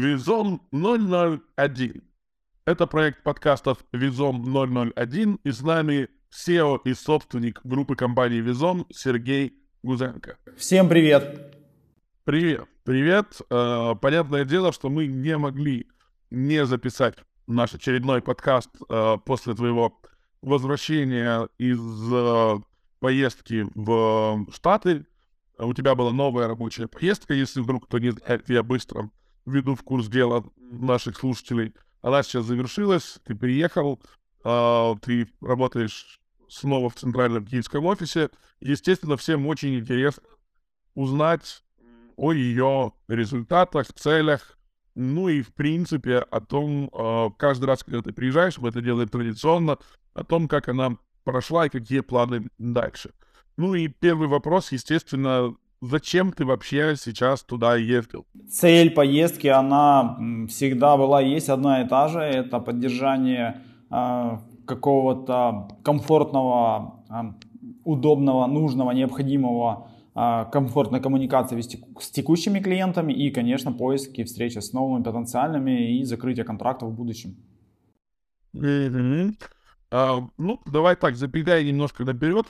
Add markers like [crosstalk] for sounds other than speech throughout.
Визон 001. Это проект подкастов Визон 001, и с нами SEO и собственник группы компании Визон Сергей Гузенко. Всем привет! Привет, привет. Э, понятное дело, что мы не могли не записать наш очередной подкаст э, после твоего возвращения из э, поездки в Штаты. У тебя была новая рабочая поездка, если вдруг кто не знает, я быстро введу в курс дела наших слушателей. Она сейчас завершилась, ты приехал, э, ты работаешь снова в центральном киевском офисе. Естественно, всем очень интересно узнать о ее результатах, целях, ну и, в принципе, о том, э, каждый раз, когда ты приезжаешь, мы это делаем традиционно, о том, как она прошла и какие планы дальше. Ну и первый вопрос, естественно, зачем ты вообще сейчас туда ездил? Цель поездки, она всегда была, есть одна и та же, это поддержание э, какого-то комфортного, э, удобного, нужного, необходимого а, комфортной коммуникации с текущими клиентами и, конечно, поиски, встречи с новыми потенциальными и закрытие контрактов в будущем. Mm-hmm. А, ну, давай так, забегая немножко наперед,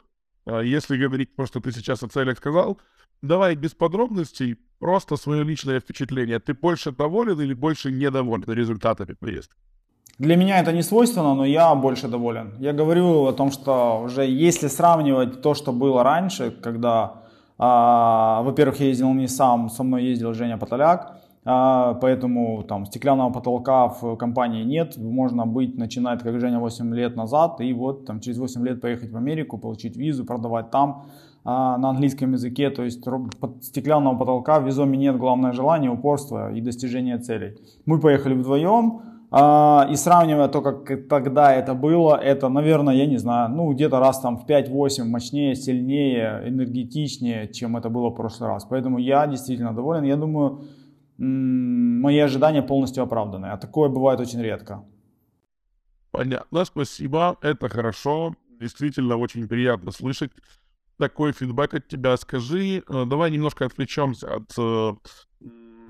если говорить просто ты сейчас о целях сказал, давай без подробностей, просто свое личное впечатление. Ты больше доволен или больше недоволен результатами поездки? Для меня это не свойственно, но я больше доволен. Я говорю о том, что уже если сравнивать то, что было раньше, когда а, во-первых, я ездил не сам, со мной ездил Женя Потоляк, а, поэтому там стеклянного потолка в компании нет. Можно быть, начинать как Женя 8 лет назад, и вот там через 8 лет поехать в Америку, получить визу, продавать там а, на английском языке. То есть стеклянного потолка в Визоме нет, главное желание, упорство и достижение целей. Мы поехали вдвоем, а, и сравнивая то, как тогда это было, это, наверное, я не знаю, ну где-то раз там в 5-8 мощнее, сильнее, энергетичнее, чем это было в прошлый раз. Поэтому я действительно доволен. Я думаю, мои ожидания полностью оправданы. А такое бывает очень редко. Понятно, спасибо. Это хорошо. Действительно очень приятно слышать такой фидбэк от тебя. Скажи, э, давай немножко отвлечемся от э,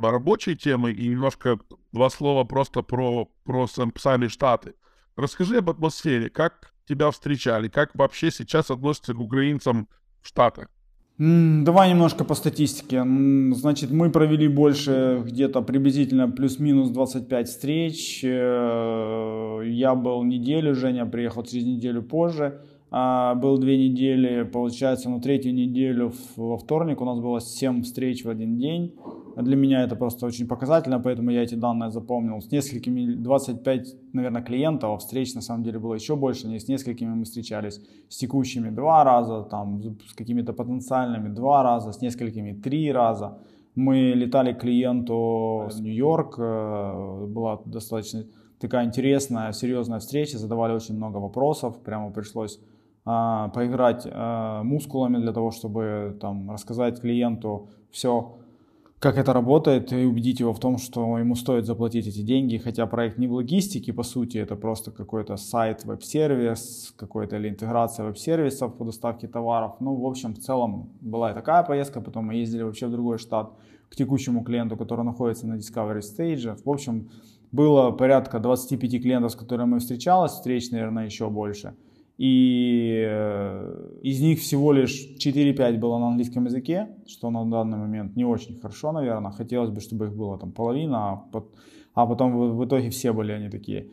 рабочей темы и немножко два слова просто про, про сами Штаты. Расскажи об атмосфере, как тебя встречали, как вообще сейчас относятся к украинцам в Штатах? Давай немножко по статистике. Значит, мы провели больше, где-то приблизительно плюс-минус 25 встреч. Э, я был неделю, Женя приехал через неделю позже. А, был две недели, получается, на третью неделю во вторник у нас было 7 встреч в один день. Для меня это просто очень показательно, поэтому я эти данные запомнил. С несколькими, 25, наверное, клиентов, а встреч на самом деле было еще больше. С несколькими мы встречались с текущими два раза, там, с какими-то потенциальными два раза, с несколькими три раза. Мы летали к клиенту в Нью-Йорк, э, была достаточно такая интересная, серьезная встреча, задавали очень много вопросов, прямо пришлось а, поиграть а, мускулами для того, чтобы там, рассказать клиенту все, как это работает, и убедить его в том, что ему стоит заплатить эти деньги, хотя проект не в логистике, по сути, это просто какой-то сайт, веб-сервис, какой-то или интеграция веб-сервисов по доставке товаров. Ну, в общем, в целом была и такая поездка, потом мы ездили вообще в другой штат к текущему клиенту, который находится на Discovery Stage. В общем, было порядка 25 клиентов, с которыми мы встречались, встреч, наверное, еще больше – и э, из них всего лишь 4-5 было на английском языке, что на данный момент не очень хорошо, наверное. Хотелось бы, чтобы их было там половина, а, а потом в, итоге все были они такие.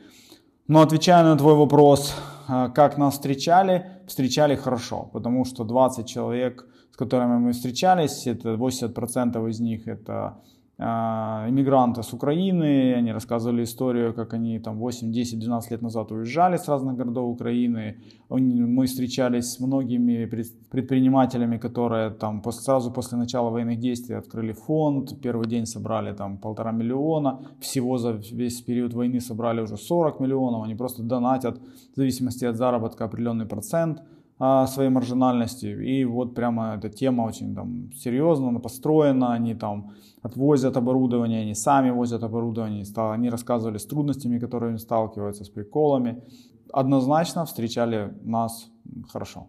Но отвечая на твой вопрос, э, как нас встречали, встречали хорошо, потому что 20 человек, с которыми мы встречались, это 80% из них это иммигранты с Украины, они рассказывали историю, как они там 8, 10, 12 лет назад уезжали с разных городов Украины. Мы встречались с многими предпринимателями, которые там сразу после начала военных действий открыли фонд, первый день собрали там полтора миллиона, всего за весь период войны собрали уже 40 миллионов, они просто донатят в зависимости от заработка определенный процент. а, своей маржинальности. И вот прямо эта тема очень там серьезно построена, они там отвозят оборудование, они сами возят оборудование, они рассказывали с трудностями, которые сталкиваются, с приколами. Однозначно встречали нас хорошо.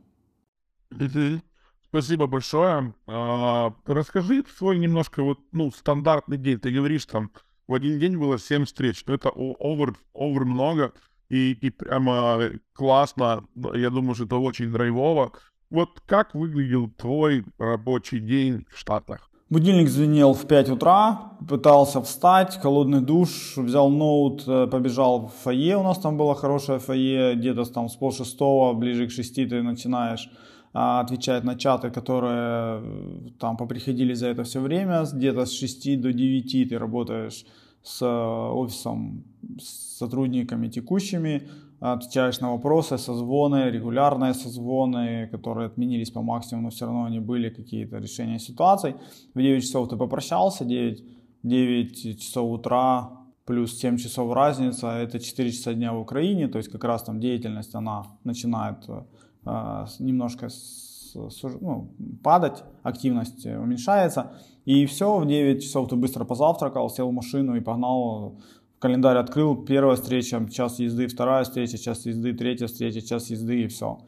Спасибо большое. А, расскажи свой немножко вот, ну, стандартный день. Ты говоришь там в один день было 7 встреч. Это овер, овер много и, и прямо классно. Я думаю, что это очень драйвово. Вот как выглядел твой рабочий день в Штатах? Будильник звенел в 5 утра, пытался встать, холодный душ, взял ноут, э, побежал в фойе, у нас там было хорошее фойе, где-то там с полшестого, ближе к шести ты начинаешь а, отвечать на чаты, которые э, там поприходили за это все время, где-то с 6 до 9 ты работаешь с э, офисом, с сотрудниками текущими, отвечаешь на вопросы, созвоны, регулярные созвоны, которые отменились по максимуму, но все равно они были какие-то решения ситуаций. В 9 часов ты попрощался, 9, 9 часов утра плюс 7 часов разница, это 4 часа дня в Украине, то есть как раз там деятельность, она начинает э, немножко с, ну, падать, активность уменьшается, и все, в 9 часов ты быстро позавтракал, сел в машину и погнал календарь открыл, первая встреча, час езды, вторая встреча, час езды, третья встреча, час езды и все.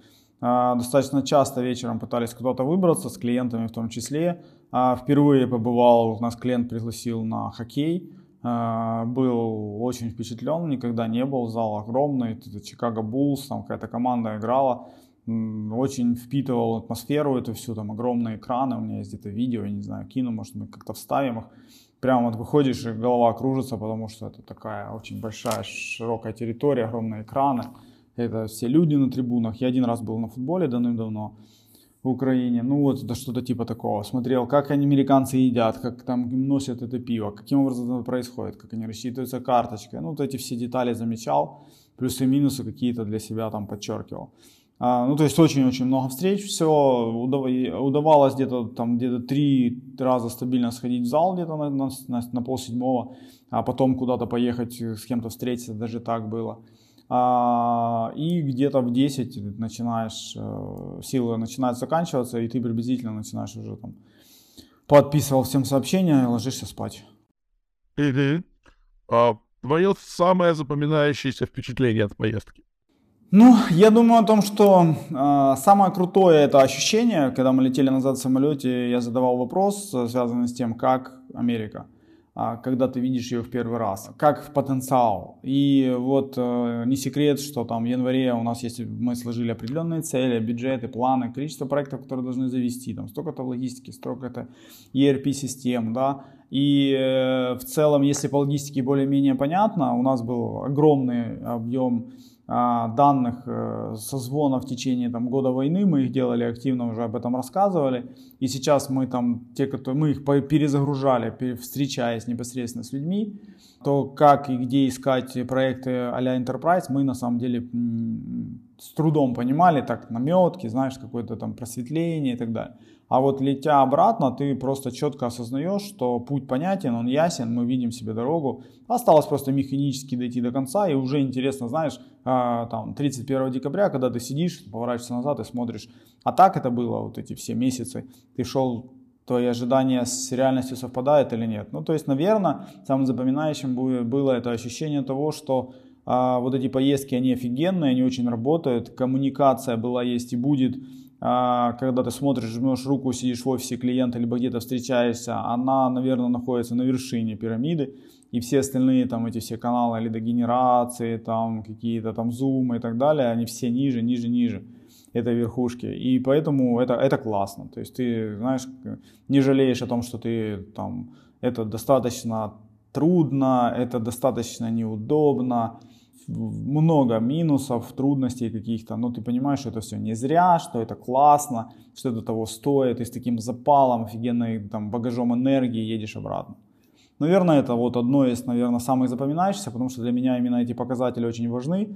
А, достаточно часто вечером пытались куда-то выбраться, с клиентами в том числе. А, впервые побывал, нас клиент пригласил на хоккей. А, был очень впечатлен, никогда не был, зал огромный, Чикаго Буллс, там какая-то команда играла. Очень впитывал атмосферу эту всю, там огромные экраны, у меня есть где-то видео, я не знаю, кину, может мы как-то вставим их прямо вот выходишь, и голова кружится, потому что это такая очень большая, широкая территория, огромные экраны. Это все люди на трибунах. Я один раз был на футболе давным-давно в Украине. Ну вот это что-то типа такого. Смотрел, как они американцы едят, как там носят это пиво, каким образом это происходит, как они рассчитываются карточкой. Ну вот эти все детали замечал, плюсы и минусы какие-то для себя там подчеркивал. А, ну, то есть очень-очень много встреч, все, удавалось где-то там где-то три раза стабильно сходить в зал где-то на, на, на, на полседьмого, а потом куда-то поехать с кем-то встретиться, даже так было. А, и где-то в 10 начинаешь, э, силы начинают заканчиваться, и ты приблизительно начинаешь уже там подписывал всем сообщения и ложишься спать. Угу. А, твое самое запоминающееся впечатление от поездки? Ну, я думаю о том, что э, самое крутое это ощущение, когда мы летели назад в самолете, я задавал вопрос, э, связанный с тем, как Америка, э, когда ты видишь ее в первый раз, как потенциал. И вот э, не секрет, что там в январе у нас есть, мы сложили определенные цели, бюджеты, планы, количество проектов, которые должны завести, там столько-то в логистике, столько-то ERP-систем, да, и э, в целом, если по логистике более-менее понятно, у нас был огромный объем а, данных э, созвона в течение там, года войны, мы их делали активно, уже об этом рассказывали, и сейчас мы там, те, которые, мы их перезагружали, встречаясь непосредственно с людьми, то как и где искать проекты а-ля Enterprise, мы на самом деле с трудом понимали, так наметки, знаешь, какое-то там просветление и так далее. А вот летя обратно, ты просто четко осознаешь, что путь понятен, он ясен, мы видим себе дорогу. Осталось просто механически дойти до конца, и уже интересно, знаешь, а, там 31 декабря, когда ты сидишь, поворачиваешься назад и смотришь, а так это было вот эти все месяцы. Ты шел твои ожидания с реальностью совпадают или нет. Ну, то есть, наверное, самым запоминающим было это ощущение того, что а, вот эти поездки, они офигенные, они очень работают, коммуникация была, есть и будет, когда ты смотришь, жмешь руку, сидишь в офисе клиента, либо где-то встречаешься, она, наверное, находится на вершине пирамиды, и все остальные там эти все каналы лидогенерации, там какие-то там зумы и так далее, они все ниже, ниже, ниже этой верхушки. И поэтому это, это классно. То есть ты, знаешь, не жалеешь о том, что ты там, это достаточно трудно, это достаточно неудобно, много минусов, трудностей каких-то, но ты понимаешь, что это все не зря, что это классно, что это того стоит, и с таким запалом, офигенной там, багажом энергии едешь обратно. Наверное, это вот одно из, наверное, самых запоминающихся, потому что для меня именно эти показатели очень важны,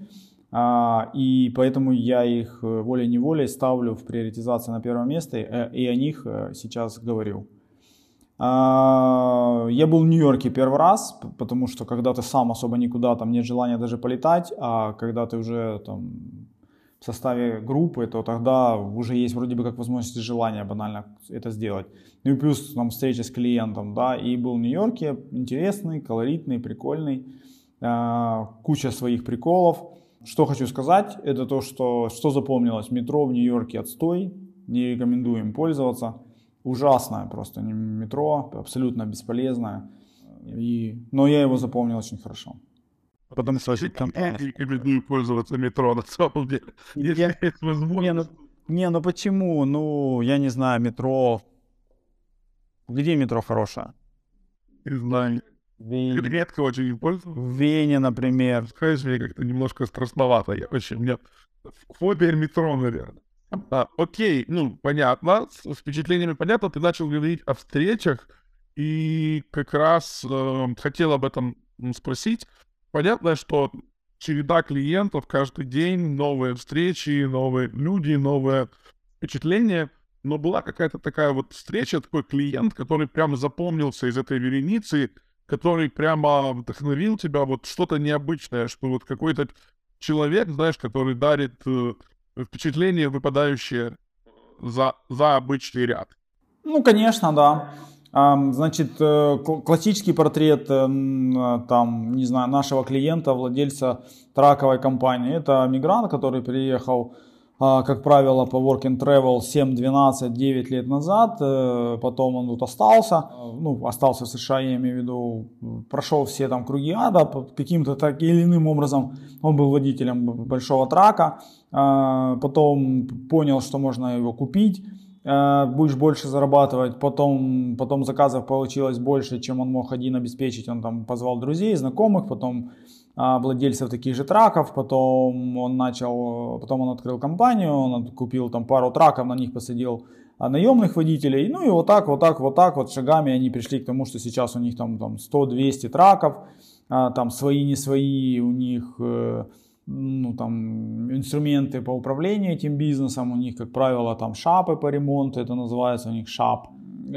а, и поэтому я их волей-неволей ставлю в приоритизации на первое место, э, и о них э, сейчас говорю. А, я был в Нью-Йорке первый раз, потому что когда ты сам особо никуда, там нет желания даже полетать, а когда ты уже там в составе группы, то тогда уже есть вроде бы как возможность и желание банально это сделать. Ну и плюс там встреча с клиентом, да, и был в Нью-Йорке, интересный, колоритный, прикольный, а, куча своих приколов. Что хочу сказать, это то, что, что запомнилось, метро в Нью-Йорке отстой, не рекомендуем пользоваться ужасное просто метро, абсолютно бесполезное. И, но я его запомнил очень хорошо. Потом слышать там... Я рекомендую пользоваться метро на самом деле. [laughs] Если Я- есть возможность. Не, ну, не, ну почему? Ну, я не знаю, метро... Где метро хорошее? Не знаю. Вене, Редко очень им пользуюсь. в Вене, например. Знаешь, мне как-то немножко страшновато. Я очень, у меня фобия метро, наверное. А, окей, ну, понятно, с впечатлениями понятно. Ты начал говорить о встречах, и как раз э, хотел об этом спросить. Понятно, что череда клиентов каждый день, новые встречи, новые люди, новые впечатления. Но была какая-то такая вот встреча, такой клиент, который прямо запомнился из этой вереницы, который прямо вдохновил тебя, вот что-то необычное, что вот какой-то человек, знаешь, который дарит э, впечатление, выпадающее за, за обычный ряд. Ну, конечно, да. Значит, э, кл- классический портрет, эм, э, там, не знаю, нашего клиента, владельца траковой компании, это мигрант, который приехал, как правило, по work and travel 7, 12, 9 лет назад, э, потом он тут остался, э, ну, остался в США, я имею в виду, прошел все там круги ада, каким-то так или иным образом он был водителем большого трака, а, потом понял, что можно его купить, э, будешь больше зарабатывать, потом, потом заказов получилось больше, чем он мог один обеспечить, он там позвал друзей, знакомых, потом а, владельцев таких же траков, потом он начал, потом он открыл компанию, он купил там пару траков, на них посадил а, наемных водителей, ну и вот так, вот так, вот так вот шагами они пришли к тому, что сейчас у них там, там 100-200 траков, а, там свои, не свои, у них э, ну, там, инструменты по управлению этим бизнесом, у них, как правило, там шапы по ремонту, это называется у них шап,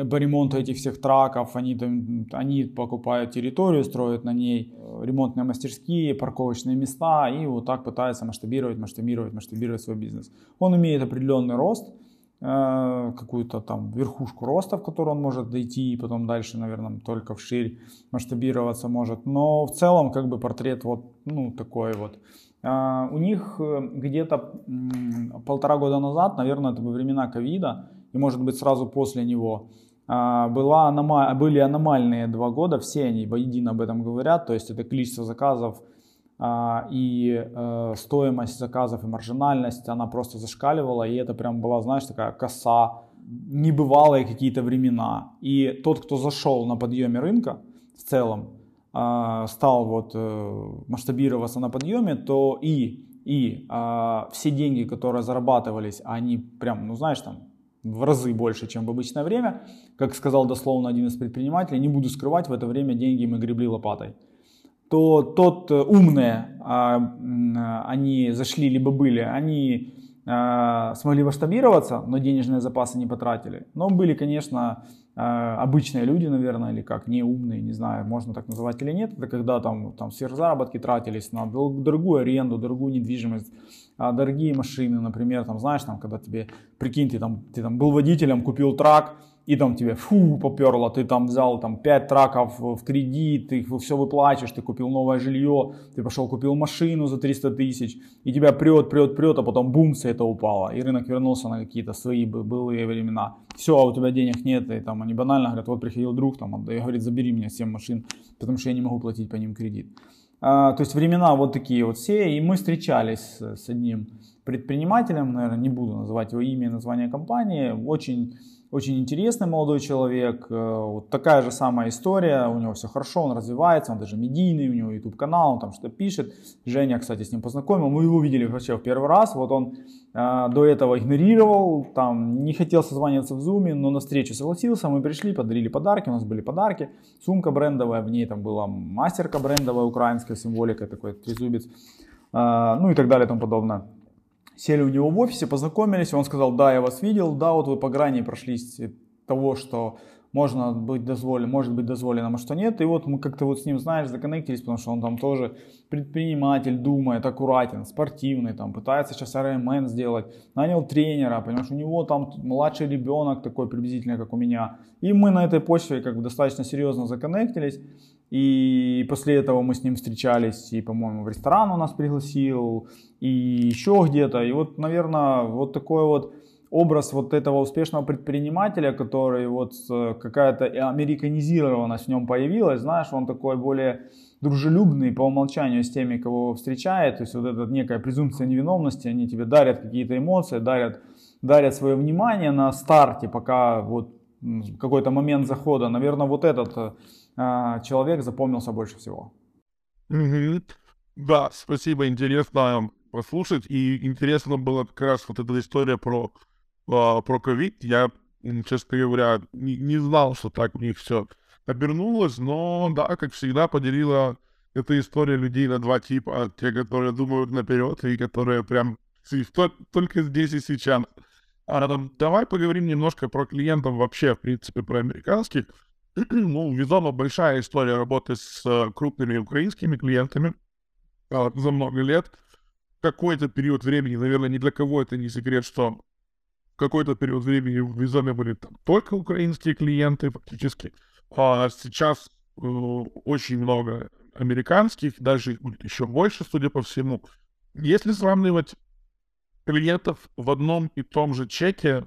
по ремонту этих всех траков, они, там, они покупают территорию, строят на ней э, ремонтные мастерские, парковочные места и вот так пытаются масштабировать, масштабировать, масштабировать свой бизнес. Он имеет определенный рост, э, какую-то там верхушку роста, в которую он может дойти, и потом дальше, наверное, только вширь масштабироваться может. Но в целом, как бы портрет вот, ну, такой вот. А, У них э, где-то полтора года назад, наверное, это во времена ковида, и может быть сразу после него, а, была были аномальные два года, все они воедино об этом говорят, то есть это количество заказов а, и э, стоимость заказов и маржинальность, она просто зашкаливала, и это прям была, знаешь, такая коса, небывалые какие-то времена. И тот, кто зашел на подъеме рынка в целом, а, стал вот э, масштабироваться на подъеме, то и, и все деньги, которые зарабатывались, они прям, ну знаешь, там в разы больше, чем в обычное время. Как сказал дословно один из предпринимателей, не буду скрывать, в это время деньги мы гребли лопатой то тот э, умные, а, а, они зашли либо были, они а, смогли масштабироваться, но денежные запасы не потратили. Но были, конечно, обычные люди, наверное, или как, не умные, не знаю, можно так называть или нет. Это когда там, там сверхзаработки тратились на дорогую аренду, дорогую недвижимость, а, дорогие машины, например, там, знаешь, там, когда тебе, прикинь, ты там, ты там был водителем, купил трак, и там тебе фу поперло, ты там взял там 5 траков в кредит, ты все выплачиваешь, ты купил новое жилье, ты пошел купил машину за 300 тысяч, и тебя прет, прет, прет, а потом бум, все это упало, и рынок вернулся на какие-то свои бы- былые времена. Все, а у тебя денег нет, и там они банально говорят, вот приходил друг, там, отдай, говорит, забери мне 7 машин, потому что я не могу платить по ним кредит. А, то есть времена вот такие вот все, и мы встречались с, с одним предпринимателем, наверное, не буду называть его имя и название компании, очень, очень интересный молодой человек, э, вот такая же самая история, у него все хорошо, он развивается, он даже медийный, у него YouTube канал, он там что-то пишет, Женя, кстати, с ним познакомил, мы его видели вообще в первый раз, вот он э, до этого игнорировал, там не хотел созваниваться в Zoom, но на встречу согласился, мы пришли, подарили подарки, у нас были подарки, сумка брендовая, в ней там была мастерка брендовая, украинская символика, такой трезубец, э, ну и так далее и тому подобное. Сели у него в офисе, познакомились, он сказал, да, я вас видел, да, вот вы по грани прошлись того, что можно быть дозволено, может быть дозволено, а что нет. И вот мы как-то вот с ним, знаешь, законнектились, потому что он там тоже предприниматель, думает, аккуратен, спортивный, там пытается сейчас RMN сделать, нанял тренера, понимаешь, у него там младший ребенок такой приблизительно, как у меня. И мы на этой почве как бы достаточно серьезно законнектились. И после этого мы с ним встречались, и, по-моему, в ресторан он нас пригласил, и еще где-то. И вот, наверное, вот такое вот образ вот этого успешного предпринимателя, который вот э, какая-то американизированность в нем появилась, знаешь, он такой более дружелюбный по умолчанию с теми, кого встречает, то есть вот эта некая презумпция невиновности, они тебе дарят какие-то эмоции, дарят, дарят свое внимание на старте, пока вот какой-то момент захода, наверное, вот этот э, человек запомнился больше всего. Mm-hmm. Да, спасибо, интересно послушать. И интересно было как раз вот эта история про, а, про ковид. Я, честно говоря, не, не знал, что так у них все обернулось, но да, как всегда, поделила эта история людей на два типа. Те, которые думают наперед, и которые прям только здесь и сейчас. А, давай поговорим немножко про клиентов вообще, в принципе, про американских. [clears throat] ну, весомо большая история работы с э, крупными украинскими клиентами э, за много лет. Какой-то период времени, наверное, ни для кого это не секрет, что какой-то период времени в Визоме были там только украинские клиенты фактически. А сейчас э, очень много американских, даже будет еще больше, судя по всему. Если сравнивать клиентов в одном и том же чеке,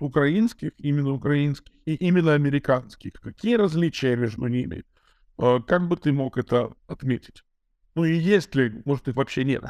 украинских, именно украинских, и именно американских. Какие различия между ними? Э, как бы ты мог это отметить? Ну и есть ли, может, их вообще нет?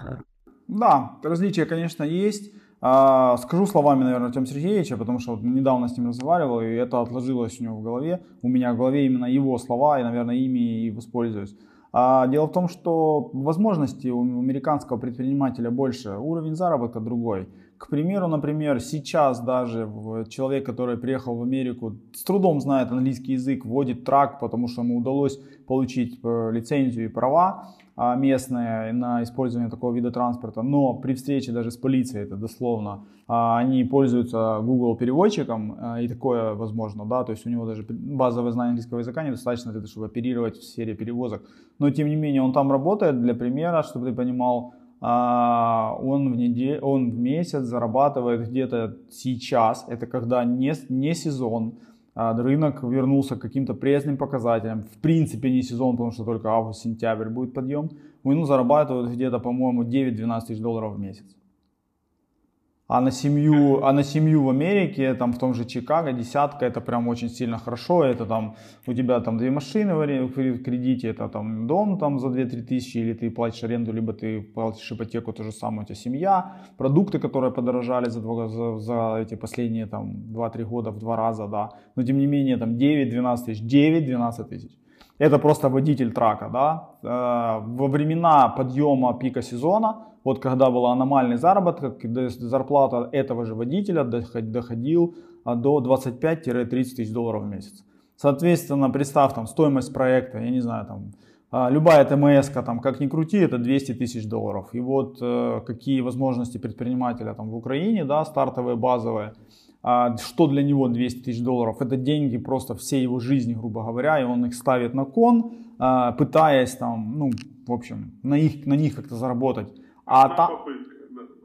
Да, различия, конечно, есть. А, скажу словами, наверное, Артема Сергеевича, потому что вот недавно с ним разговаривал, и это отложилось у него в голове. У меня в голове именно его слова, и, наверное, ими и воспользуюсь. А дело в том, что возможности у американского предпринимателя больше, уровень заработка другой. К примеру, например, сейчас даже человек, который приехал в Америку, с трудом знает английский язык, вводит трак, потому что ему удалось получить э, лицензию и права а, местные на использование такого вида транспорта, но при встрече даже с полицией, это дословно, а, они пользуются Google переводчиком, а, и такое возможно, да, то есть у него даже базовое знание английского языка недостаточно для того, чтобы оперировать в сфере перевозок. Но тем не менее он там работает, для примера, чтобы ты понимал, он в, неделю, он в месяц зарабатывает где-то сейчас, это когда не, не сезон, рынок вернулся к каким-то пресным показателям. В принципе не сезон, потому что только август-сентябрь будет подъем. Он зарабатывает где-то, по-моему, 9-12 тысяч долларов в месяц. А на семью, а на семью в Америке, там в том же Чикаго, десятка, это прям очень сильно хорошо. Это там у тебя там две машины в кредите, это там дом там за 2-3 тысячи, или ты платишь аренду, либо ты платишь ипотеку, то же самое у тебя семья. Продукты, которые подорожали за, два, за, за эти последние там 2-3 года в два раза, да. Но тем не менее там 9-12 тысяч, 9-12 тысяч. Это просто водитель трака, да. Э, во времена подъема пика сезона вот когда был аномальный заработок, зарплата этого же водителя доходил а, до 25-30 тысяч долларов в месяц. Соответственно, представь там стоимость проекта, я не знаю, там а, любая ТМС, там, как ни крути, это 200 тысяч долларов. И вот э, какие возможности предпринимателя там в Украине, да, стартовые, базовые, что для него 200 тысяч долларов? Это деньги просто всей его жизни, грубо говоря, и он их ставит на кон, а, пытаясь там, ну, в общем, на, их, на них как-то заработать. А та...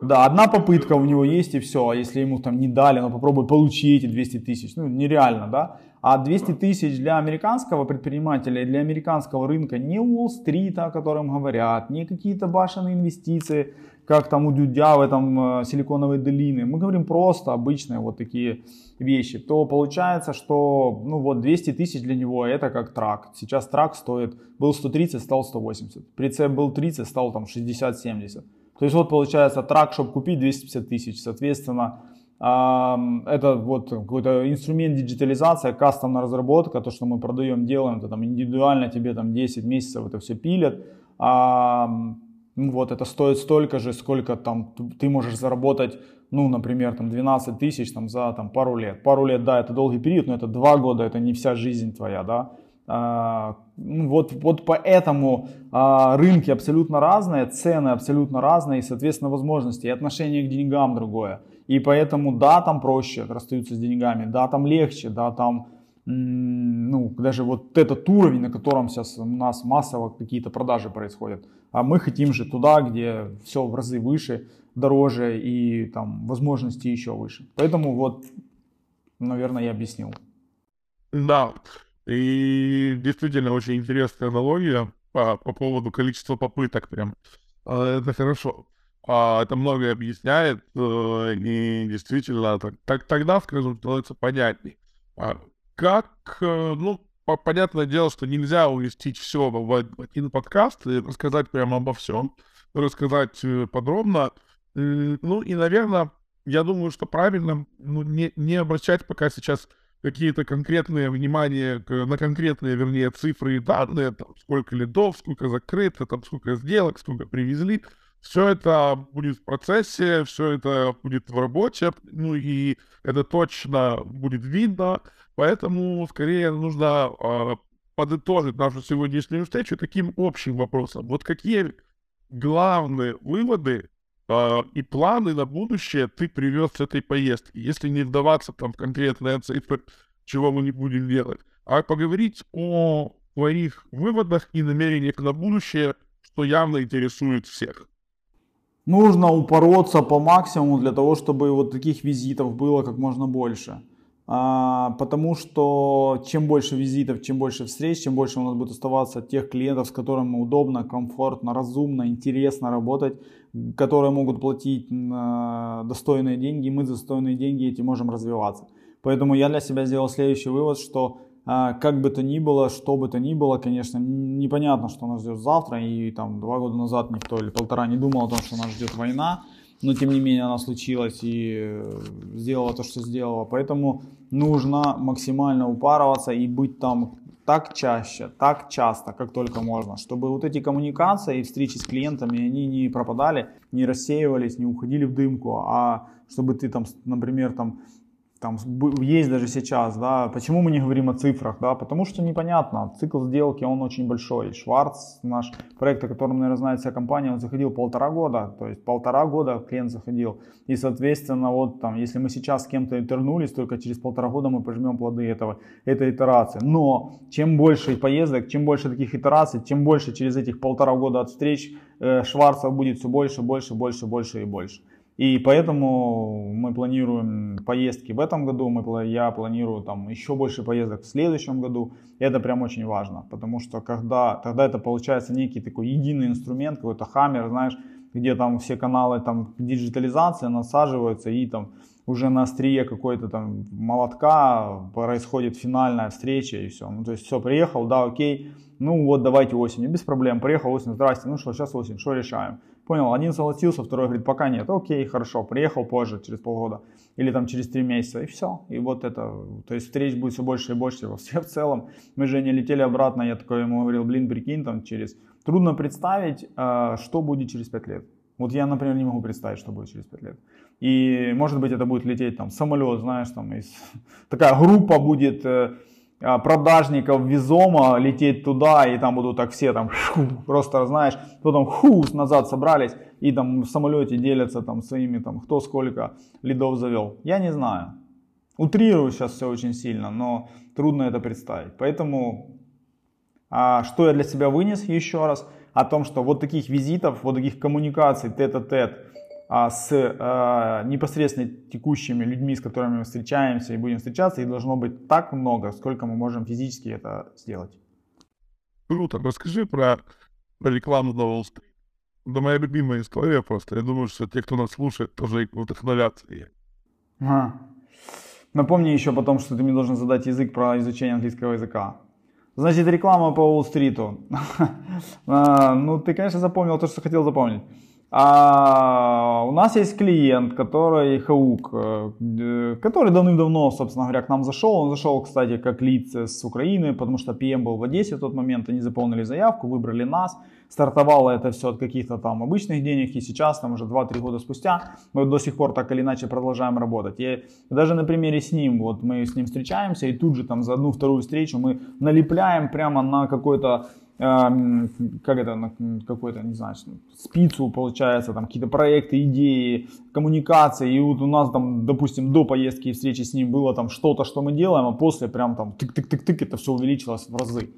Да, одна попытка у него есть и все. А если ему там не дали, но попробуй получи эти 200 тысяч. Ну, нереально, да? А 200 тысяч для американского предпринимателя, для американского рынка не Уолл-стрита, о котором говорят, не какие-то башенные инвестиции, как там у Дудя в этом силиконовой долины. Мы говорим просто обычные вот такие вещи. То получается, что ну вот 200 тысяч для него это как трак. Сейчас трак стоит, был 130, стал 180. Прицеп был 30, стал там 60-70. То есть вот получается трак, чтобы купить 250 тысяч. Соответственно, это вот какой-то инструмент диджитализация, кастомная разработка, то, что мы продаем, делаем, это там индивидуально тебе там 10 месяцев это все пилят. Ну вот это стоит столько же, сколько там ты можешь заработать, ну, например, там 12 тысяч там, за там, пару лет. Пару лет, да, это долгий период, но это два года, это не вся жизнь твоя, да. А, ну, вот, вот поэтому а, рынки абсолютно разные, цены абсолютно разные, и, соответственно, возможности, и отношение к деньгам другое. И поэтому, да, там проще расстаются с деньгами, да, там легче, да, там ну, даже вот этот уровень, на котором сейчас у нас массово какие-то продажи происходят. А мы хотим же туда, где все в разы выше, дороже и там возможности еще выше. Поэтому вот, наверное, я объяснил. Да, и действительно очень интересная аналогия по, по поводу количества попыток прям. А, это хорошо. А, это многое объясняет, э, и действительно, так, так, тогда, скажем, становится понятней. Как, э, ну, понятное дело, что нельзя уместить все в один подкаст и рассказать прямо обо всем, рассказать э, подробно. Ну и, наверное, я думаю, что правильно ну, не, не обращать пока сейчас какие-то конкретные внимания на конкретные, вернее, цифры и данные, там, сколько лидов, сколько закрыто, там, сколько сделок, сколько привезли. Все это будет в процессе, все это будет в работе, ну и это точно будет видно, поэтому скорее нужно э, подытожить нашу сегодняшнюю встречу таким общим вопросом. Вот какие главные выводы э, и планы на будущее ты привез с этой поездки, если не вдаваться там в конкретные цифры, чего мы не будем делать, а поговорить о твоих выводах и намерениях на будущее, что явно интересует всех нужно упороться по максимуму для того, чтобы вот таких визитов было как можно больше. А, потому что чем больше визитов, чем больше встреч, чем больше у нас будет оставаться тех клиентов, с которыми удобно, комфортно, разумно, интересно работать, которые могут платить а, достойные деньги, и мы за достойные деньги эти можем развиваться. Поэтому я для себя сделал следующий вывод, что как бы то ни было, что бы то ни было, конечно, непонятно, что нас ждет завтра. И там два года назад никто или полтора не думал о том, что нас ждет война. Но тем не менее она случилась и э, сделала то, что сделала. Поэтому нужно максимально упарываться и быть там так чаще, так часто, как только можно, чтобы вот эти коммуникации и встречи с клиентами, они не пропадали, не рассеивались, не уходили в дымку, а чтобы ты там, например, там там есть даже сейчас, да, почему мы не говорим о цифрах, да, потому что непонятно, цикл сделки, он очень большой, Шварц, наш проект, о котором, наверное, знает вся компания, он заходил полтора года, то есть полтора года клиент заходил, и, соответственно, вот там, если мы сейчас с кем-то интернулись, только через полтора года мы пожмем плоды этого, этой итерации, но чем больше поездок, чем больше таких итераций, тем больше через этих полтора года от встреч э, Шварцев будет все больше, больше, больше, больше и больше. И поэтому мы планируем поездки в этом году, мы, я планирую там еще больше поездок в следующем году. Это прям очень важно, потому что когда, тогда это получается некий такой единый инструмент, какой-то хаммер, знаешь, где там все каналы там диджитализации насаживаются и там уже на острие какой-то там молотка происходит финальная встреча и все. Ну, то есть все, приехал, да, окей, ну вот давайте осенью, без проблем, приехал осень, здрасте, ну что, сейчас осень, что решаем? Понял, один согласился, второй говорит, пока нет, окей, хорошо, приехал позже, через полгода, или там через три месяца, и все. И вот это, то есть встреч будет все больше и больше во все в [laughs] целом. Мы же не летели обратно, я такой ему говорил, блин, прикинь, там через... Трудно представить, а, что будет через пять лет. Вот я, например, не могу представить, что будет через пять лет. И может быть это будет лететь там самолет, знаешь, там из... [laughs] такая группа будет э, продажников визома лететь туда, и там будут так все там шу, просто, знаешь, потом ху, назад собрались, и там в самолете делятся там своими, там, кто сколько лидов завел. Я не знаю. Утрирую сейчас все очень сильно, но трудно это представить. Поэтому, а, что я для себя вынес еще раз, о том, что вот таких визитов, вот таких коммуникаций тет-а-тет, -тет, а, с а, непосредственно текущими людьми, с которыми мы встречаемся и будем встречаться, их должно быть так много, сколько мы можем физически это сделать. Круто. Расскажи про, про рекламу на Wall Street. Это моя любимая история просто. Я думаю, что те, кто нас слушает, тоже вдохновятся. Ага. Напомни еще потом, что ты мне должен задать язык про изучение английского языка. Значит, реклама по Уолл-стриту. [laughs] А, ну, ты, конечно, запомнил то, что хотел запомнить. А у нас есть клиент, который Хаук, э, который давным-давно, собственно говоря, к нам зашел. Он зашел, кстати, как лиц с Украины, потому что PM был в Одессе в тот момент. Они заполнили заявку, выбрали нас. Стартовало это все от каких-то там обычных денег. И сейчас, там уже 2-3 года спустя, мы до сих пор так или иначе продолжаем работать. И даже на примере с ним, вот мы с ним встречаемся, и тут же там за одну-вторую встречу мы налепляем прямо на какой-то как это, какой-то, не знаю, спицу, получается, там какие-то проекты, идеи, коммуникации, и вот у нас там, допустим, до поездки и встречи с ним было там что-то, что мы делаем, а после прям там тык-тык-тык-тык, это все увеличилось в разы.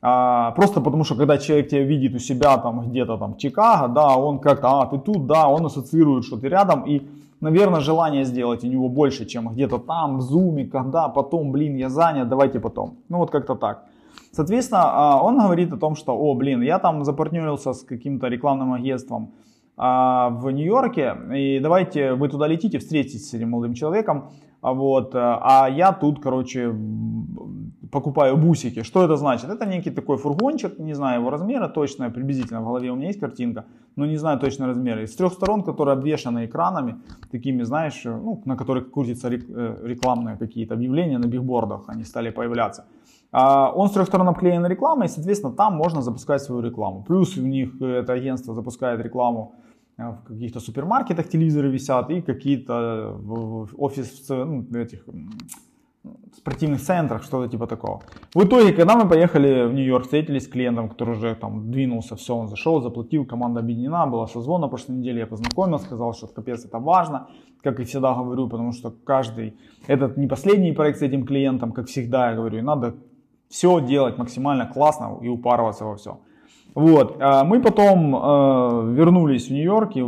А, просто потому что когда человек тебя видит у себя там где-то там Чикаго, да, он как-то, а, ты тут, да, он ассоциирует, что ты рядом, и, наверное, желание сделать у него больше, чем где-то там, в зуме, когда, потом, блин, я занят, давайте потом. Ну вот как-то так. Соответственно, а, он говорит о том, что, о, блин, я там запартнерился с каким-то рекламным агентством, а, в Нью-Йорке, и давайте вы туда летите, встретитесь с этим молодым человеком, а вот, а я тут, короче, покупаю бусики. Что это значит? Это некий такой фургончик, не знаю его размера точно, приблизительно в голове у меня есть картинка, но не знаю точно размера. Из трех сторон, которые обвешаны экранами, такими, знаешь, ну, на которых крутятся э, рекламные какие-то объявления на бигбордах, они стали появляться. А, он с трех сторон обклеен рекламой, и, соответственно, там можно запускать свою рекламу. Плюс у них это агентство запускает рекламу э, в каких-то супермаркетах телевизоры висят и какие-то в офис ну, этих спортивных центрах, что-то типа такого. В итоге, когда мы поехали в Нью-Йорк, встретились с клиентом, который уже там двинулся, все, он зашел, заплатил, команда объединена, была созвон на прошлой неделе, я познакомился, сказал, что капец это важно, как и всегда говорю, потому что каждый, этот не последний проект с этим клиентом, как всегда я говорю, и надо все делать максимально классно и упарываться во все. Вот, а мы потом э, вернулись в Нью-Йорк, и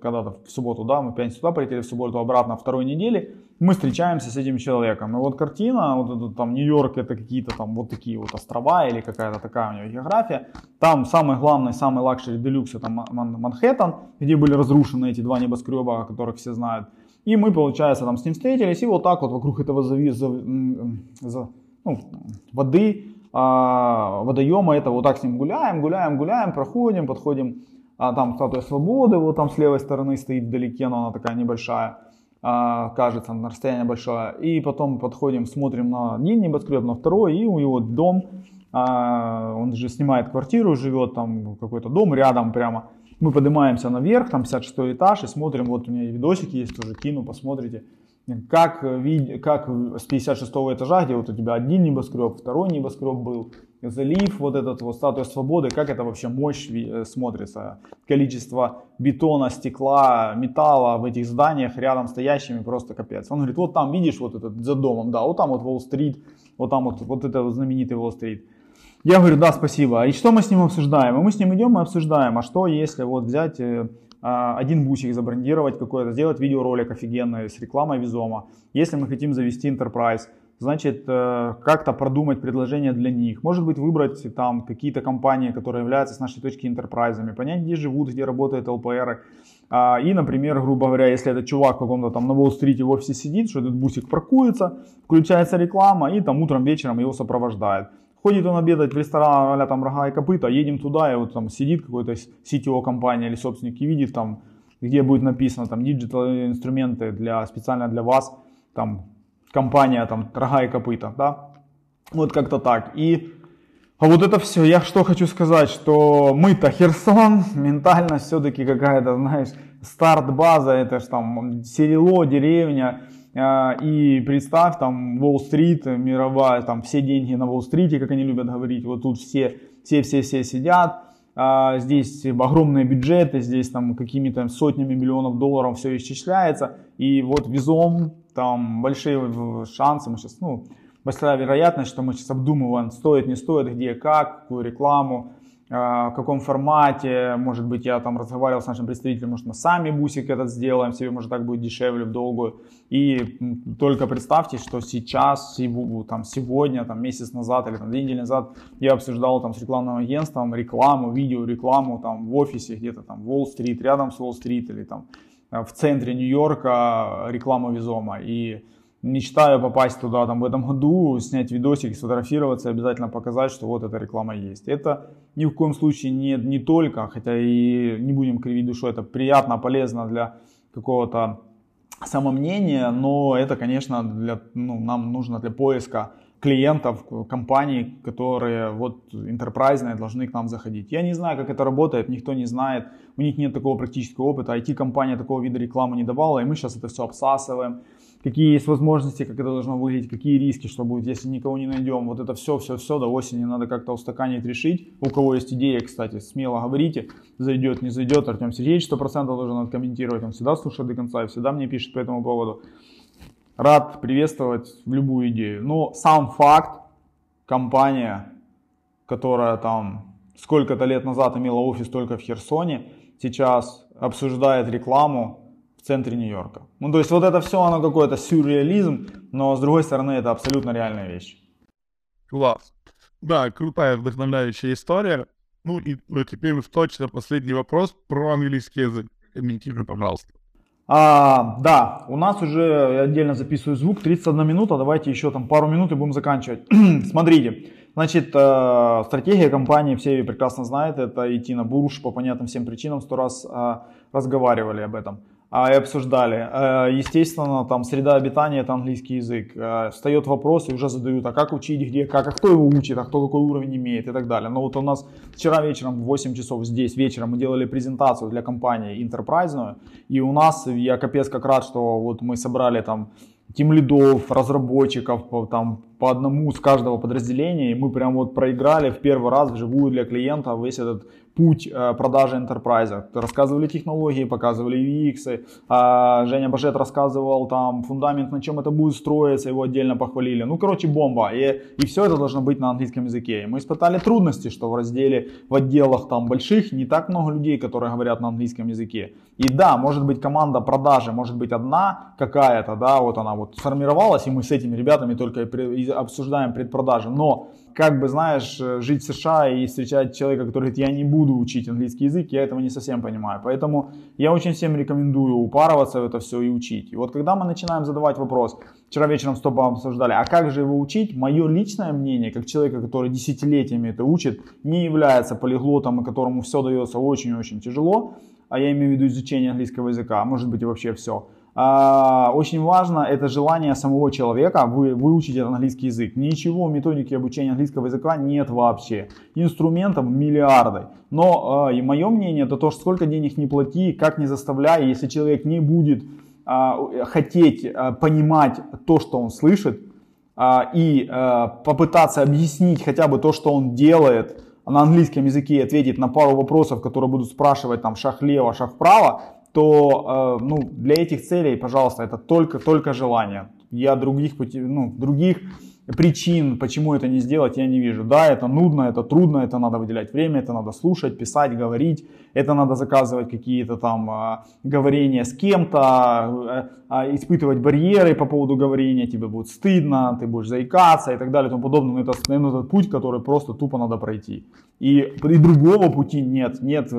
когда-то в субботу, да, мы пятницу туда полетели, в субботу обратно второй недели, мы встречаемся с этим человеком. И вот картина, вот это там Нью-Йорк, это какие-то там вот такие вот острова или какая-то такая у него география. Там самый главный, самый luxury deluxe это Манхэттен, где были разрушены эти два небоскреба, о которых все знают. И мы, получается, там с ним встретились, и вот так вот вокруг этого завис, за, ну, воды, а, водоема, это вот так с ним гуляем, гуляем, гуляем, проходим, подходим, а, там статуя свободы, вот там с левой стороны стоит вдалеке, но она такая небольшая, а, кажется, на расстояние большое. И потом подходим, смотрим на один небоскреб, на второй, и у него дом, а, он же снимает квартиру, живет там какой-то дом рядом прямо. Мы поднимаемся наверх, там 56 этаж, и смотрим, вот у меня видосик есть, тоже кину, посмотрите как, как с 56 этажа, где вот у тебя один небоскреб, второй небоскреб был, залив, вот этот вот статуя свободы, как это вообще мощь э, смотрится. Количество бетона, стекла, металла в этих зданиях рядом стоящими просто капец. Он говорит, вот там видишь вот этот за домом, да, вот там вот Уолл-стрит, вот там вот, вот это вот знаменитый Уолл-стрит. Я говорю, да, спасибо. И что мы с ним обсуждаем? И мы с ним идем и обсуждаем, а что если вот взять э, один бусик забрендировать какой-то, сделать видеоролик офигенный с рекламой Визома. Если мы хотим завести Enterprise, значит, э, как-то продумать предложение для них. Может быть, выбрать там какие-то компании, которые являются с нашей точки интерпрайзами, понять, где живут, где работают ЛПРы. А, и, например, грубо говоря, если этот чувак в каком-то там на Уолл-стрите в офисе сидит, что этот бусик паркуется, включается реклама и там утром, вечером его сопровождает. Ходит он обедать в ресторан, а там рога и копыта, едем туда, и вот там сидит какой-то CTO компания или собственник и видит там, где будет написано там digital инструменты для, специально для вас, там компания там рога и копыта, да, вот как-то так. И а вот это все, я что хочу сказать, что мы-то Херсон, ментальность все-таки какая-то, знаешь, старт-база, это ж там село, деревня, и представь, там, Уолл-стрит, мировая, там, все деньги на Уолл-стрите, как они любят говорить, вот тут все, все, все, все сидят, а здесь огромные бюджеты, здесь там какими-то сотнями миллионов долларов все исчисляется, и вот визом, там, большие шансы, мы сейчас, ну, большая вероятность, что мы сейчас обдумываем, стоит, не стоит, где, как, какую рекламу, а, в каком формате, может быть, я там разговаривал с нашим представителем, может, мы сами бусик этот сделаем, себе, может, так будет дешевле в долгую. И только представьте, что сейчас, там, сегодня, там, месяц назад или там, две недели назад я обсуждал там с рекламным агентством рекламу, видео, рекламу там в офисе где-то там Уолл-стрит, рядом с Уолл-стрит или там в центре Нью-Йорка рекламу Визома. И мечтаю попасть туда там в этом году, снять видосик, сфотографироваться и обязательно показать, что вот эта реклама есть. Это ни в коем случае не, не только, хотя и не будем кривить душу, это приятно, полезно для какого-то самомнения, но это, конечно, для, ну, нам нужно для поиска клиентов, компаний, которые вот интерпрайзные должны к нам заходить. Я не знаю, как это работает, никто не знает, у них нет такого практического опыта, IT-компания такого вида рекламы не давала, и мы сейчас это все обсасываем, какие есть возможности, как это должно выглядеть, какие риски, что будет, если никого не найдем. Вот это все, все, все до осени надо как-то устаканить, решить. У кого есть идея, кстати, смело говорите, зайдет, не зайдет. Артем Сергеевич 100% должен откомментировать, он всегда слушает до конца и всегда мне пишет по этому поводу. Рад приветствовать любую идею. Но сам факт, компания, которая там сколько-то лет назад имела офис только в Херсоне, сейчас обсуждает рекламу в центре Нью-Йорка. Ну, то есть вот это все, оно какой-то сюрреализм, но с другой стороны это абсолютно реальная вещь. Класс. Да, крутая, вдохновляющая история. Ну и ну, теперь уж точно последний вопрос про английский язык. Комментируй, пожалуйста. А, да, у нас уже, я отдельно записываю звук, 31 минута, давайте еще там пару минут и будем заканчивать. [clears throat] Смотрите, значит, э, стратегия компании, все прекрасно знают, это идти на бурж по понятным всем причинам, сто раз э, разговаривали об этом и обсуждали. Э, естественно, там среда обитания это английский язык. Э, встает вопрос и уже задают, а как учить, где, как, а кто его учит, а кто какой уровень имеет и так далее. Но вот у нас вчера вечером в 8 часов здесь вечером мы делали презентацию для компании Enterprise, и у нас, я капец как рад, что вот мы собрали там тим лидов, разработчиков, там по одному с каждого подразделения, и мы прям вот проиграли в первый раз вживую для клиента весь этот путь продажи enterprise. Рассказывали технологии, показывали UX. Женя Бажет рассказывал там фундамент, на чем это будет строиться, его отдельно похвалили. Ну, короче, бомба. И, и все это должно быть на английском языке. И мы испытали трудности, что в разделе, в отделах там больших не так много людей, которые говорят на английском языке. И да, может быть команда продажи, может быть одна какая-то, да, вот она вот сформировалась, и мы с этими ребятами только обсуждаем предпродажи. Но как бы, знаешь, э, жить в США и встречать человека, который говорит, я не буду учить английский язык, я этого не совсем понимаю. Поэтому я очень всем рекомендую упарываться в это все и учить. И вот когда мы начинаем задавать вопрос, вчера вечером с Топом обсуждали, а как же его учить, мое личное мнение, как человека, который десятилетиями это учит, не является полиглотом, и которому все дается очень-очень тяжело, а я имею в виду изучение английского языка, а может быть и вообще все – очень важно это желание самого человека вы, выучить этот английский язык. Ничего в методике обучения английского языка нет вообще. Инструментов миллиарды. Но а, и мое мнение это то, что сколько денег не плати, как не заставляй, если человек не будет а, хотеть понимать то, что он слышит, и попытаться объяснить хотя бы то, что он делает, на английском языке ответить на пару вопросов, которые будут спрашивать там шаг лево, шаг вправо, то э, ну, для этих целей, пожалуйста, это только, только желание. Я других, ну, других причин, почему это не сделать, я не вижу. Да, это нудно, это трудно, это надо выделять время, это надо слушать, писать, говорить, это надо заказывать какие-то там э, говорения с кем-то, э, э, испытывать барьеры по поводу говорения, тебе будет стыдно, ты будешь заикаться и так далее и тому подобное. Но это, наверное, этот путь, который просто тупо надо пройти. И, и другого пути нет, нет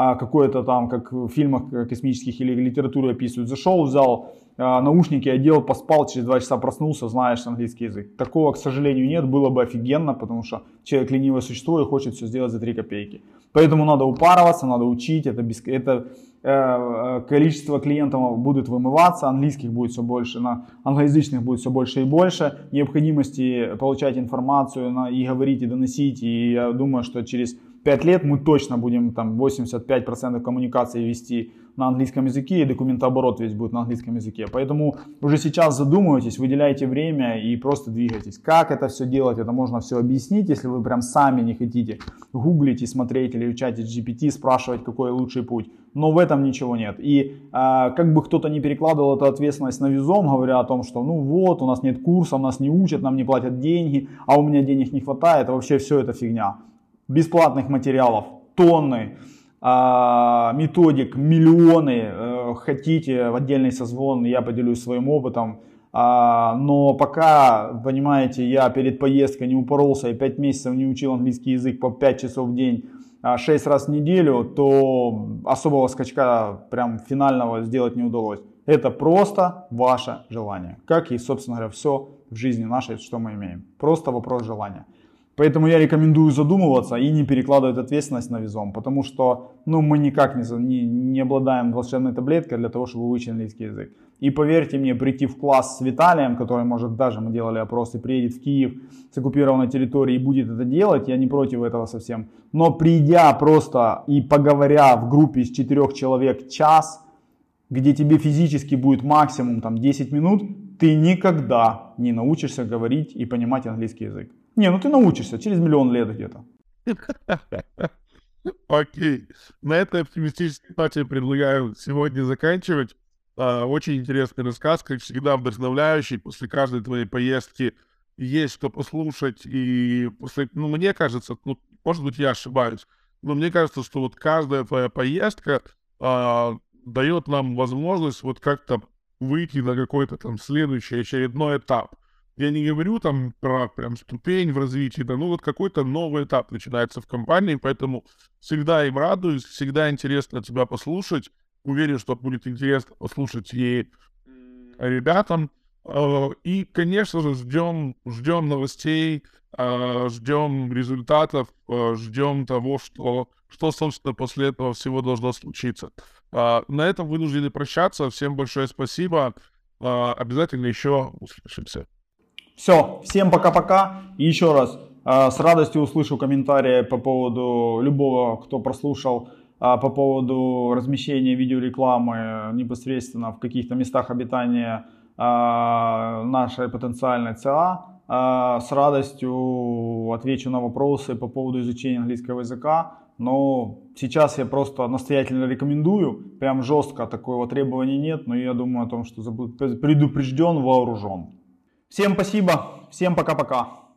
а, какое-то там, как в фильмах космических или литературе описывают, зашел, взял а, наушники, одел, поспал, через два часа проснулся, знаешь английский язык. Такого, к сожалению, нет, было бы офигенно, потому что человек ленивое существо и хочет все сделать за 3 копейки. Поэтому надо упарываться, надо учить, это, без, это э, э, количество клиентов будет вымываться, английских будет все больше, на англоязычных будет все больше и больше, необходимости получать информацию на, и говорить, и доносить, и я думаю, что через 5 лет мы точно будем там 85% коммуникации вести на английском языке, и документооборот весь будет на английском языке. Поэтому уже сейчас задумывайтесь, выделяйте время и просто двигайтесь. Как это все делать, это можно все объяснить, если вы прям сами не хотите гуглить и смотреть или в чате GPT, спрашивать, какой лучший путь. Но в этом ничего нет. И а, как бы кто-то не перекладывал эту ответственность на визом, говоря о том, что ну вот, у нас нет курса, нас не учат, нам не платят деньги, а у меня денег не хватает, вообще все это фигня бесплатных материалов, тонны, а, методик, миллионы. Э, хотите в отдельный созвон, я поделюсь своим опытом. А, но пока, понимаете, я перед поездкой не упоролся и 5 месяцев не учил английский язык по 5 часов в день, 6 а, раз в неделю, то особого скачка прям финального сделать не удалось. Это просто ваше желание. Как и, собственно говоря, все в жизни нашей, что мы имеем. Просто вопрос желания. Поэтому я рекомендую задумываться и не перекладывать ответственность на визом, потому что ну, мы никак не, не, не обладаем волшебной таблеткой для того, чтобы выучить английский язык. И поверьте мне, прийти в класс с Виталием, который, может, даже мы делали опросы, приедет в Киев с оккупированной территории и будет это делать, я не против этого совсем. Но придя просто и поговоря в группе из четырех человек час, где тебе физически будет максимум там 10 минут, ты никогда не научишься говорить и понимать английский язык. Не, ну ты научишься через миллион лет где-то. [laughs] Окей. На этой оптимистической ноте предлагаю сегодня заканчивать. А, очень интересный рассказ, как всегда вдохновляющий. После каждой твоей поездки есть что послушать. И после, ну, мне кажется, ну, может быть, я ошибаюсь, но мне кажется, что вот каждая твоя поездка а, дает нам возможность вот как-то выйти на какой-то там следующий очередной этап Я не говорю там про прям ступень в развитии, да, ну вот какой-то новый этап начинается в компании, поэтому всегда им радуюсь, всегда интересно тебя послушать. Уверен, что будет интересно послушать и ребятам. Э, и, конечно же, ждем, ждем новостей, э, ждем результатов, э, ждем того, что, что, собственно, после этого всего должно случиться. На этом вынуждены прощаться. Всем большое спасибо. Обязательно еще услышимся. Все, всем пока-пока. И еще раз, с радостью услышу комментарии по поводу любого, кто прослушал, по поводу размещения видеорекламы непосредственно в каких-то местах обитания нашей потенциальной ЦА. С радостью отвечу на вопросы по поводу изучения английского языка. Но сейчас я просто настоятельно рекомендую. Прям жестко такого требования нет. Но я думаю о том, что предупрежден, вооружен. Всем спасибо. Всем пока-пока.